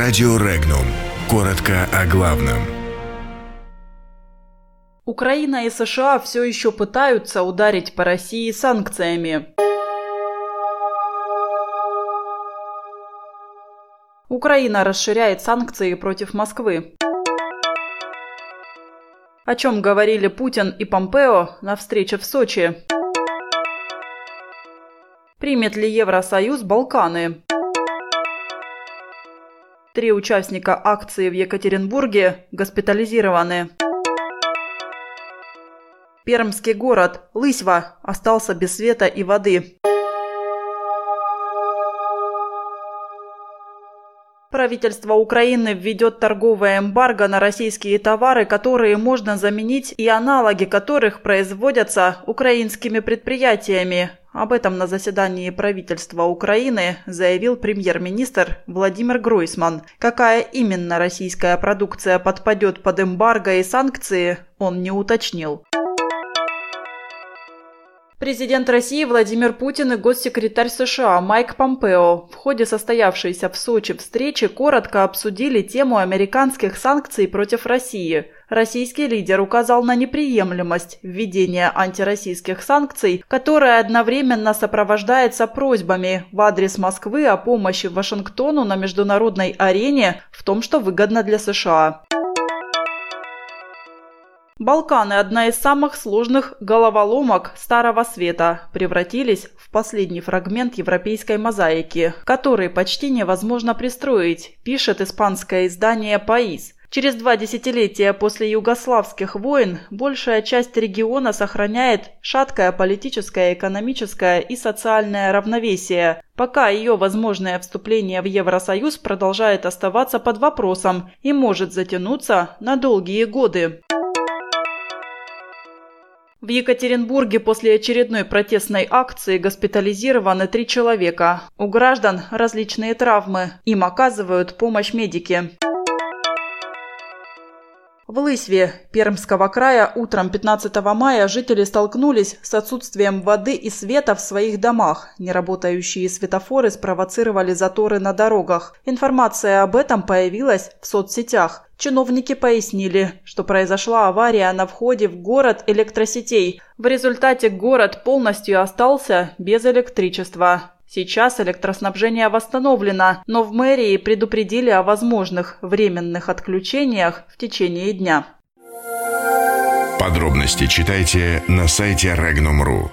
Радио Регнум. Коротко о главном. Украина и США все еще пытаются ударить по России санкциями. Украина расширяет санкции против Москвы. О чем говорили Путин и Помпео на встрече в Сочи? Примет ли Евросоюз Балканы? Три участника акции в Екатеринбурге госпитализированы. Пермский город Лысьва остался без света и воды. Правительство Украины введет торговое эмбарго на российские товары, которые можно заменить и аналоги которых производятся украинскими предприятиями. Об этом на заседании правительства Украины заявил премьер-министр Владимир Гройсман. Какая именно российская продукция подпадет под эмбарго и санкции, он не уточнил. Президент России Владимир Путин и госсекретарь США Майк Помпео в ходе состоявшейся в Сочи встречи коротко обсудили тему американских санкций против России. Российский лидер указал на неприемлемость введения антироссийских санкций, которая одновременно сопровождается просьбами в адрес Москвы о помощи Вашингтону на международной арене в том, что выгодно для США. Балканы, одна из самых сложных головоломок Старого Света, превратились в последний фрагмент европейской мозаики, который почти невозможно пристроить, пишет испанское издание «Паис». Через два десятилетия после югославских войн большая часть региона сохраняет шаткое политическое, экономическое и социальное равновесие, пока ее возможное вступление в Евросоюз продолжает оставаться под вопросом и может затянуться на долгие годы. В Екатеринбурге после очередной протестной акции госпитализированы три человека. У граждан различные травмы. Им оказывают помощь медики. В Лысьве Пермского края утром 15 мая жители столкнулись с отсутствием воды и света в своих домах. Неработающие светофоры спровоцировали заторы на дорогах. Информация об этом появилась в соцсетях. Чиновники пояснили, что произошла авария на входе в город электросетей. В результате город полностью остался без электричества. Сейчас электроснабжение восстановлено, но в мэрии предупредили о возможных временных отключениях в течение дня. Подробности читайте на сайте Regnum.ru.